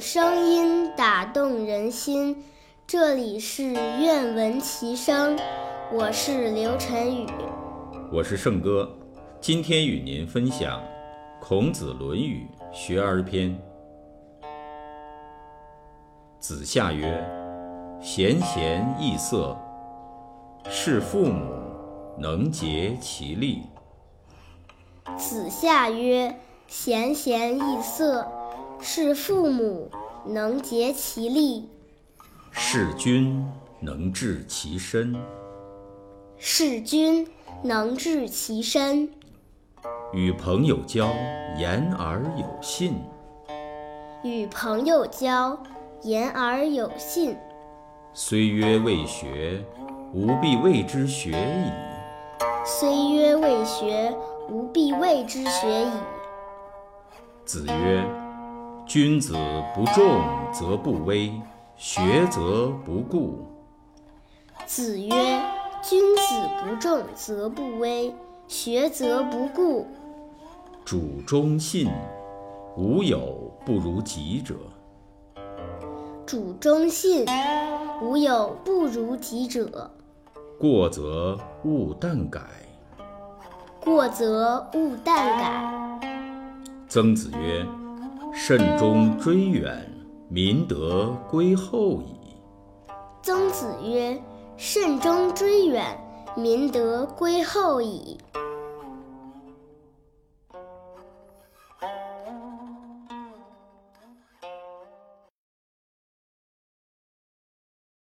声音打动人心。这里是愿闻其声，我是刘晨宇，我是胜哥，今天与您分享《孔子论语学而篇》。子夏曰：“贤贤易色，是父母能竭其力。”子夏曰：“贤贤易色，是父母能竭其力。”事君能治其身，事君能治其身。与朋友交，言而有信。与朋友交，言而有信。虽曰未学，吾必谓之学矣。虽曰未学，吾必谓之学矣。子曰：君子不重则不威。学则不固。子曰：“君子不重则不威，学则不固。”主忠信，无有不如己者。主忠信，无有不如己者。过则勿惮改。过则勿惮改。曾子曰：“慎终追远。”民德归厚矣。曾子曰：“慎终追远，民德归厚矣。”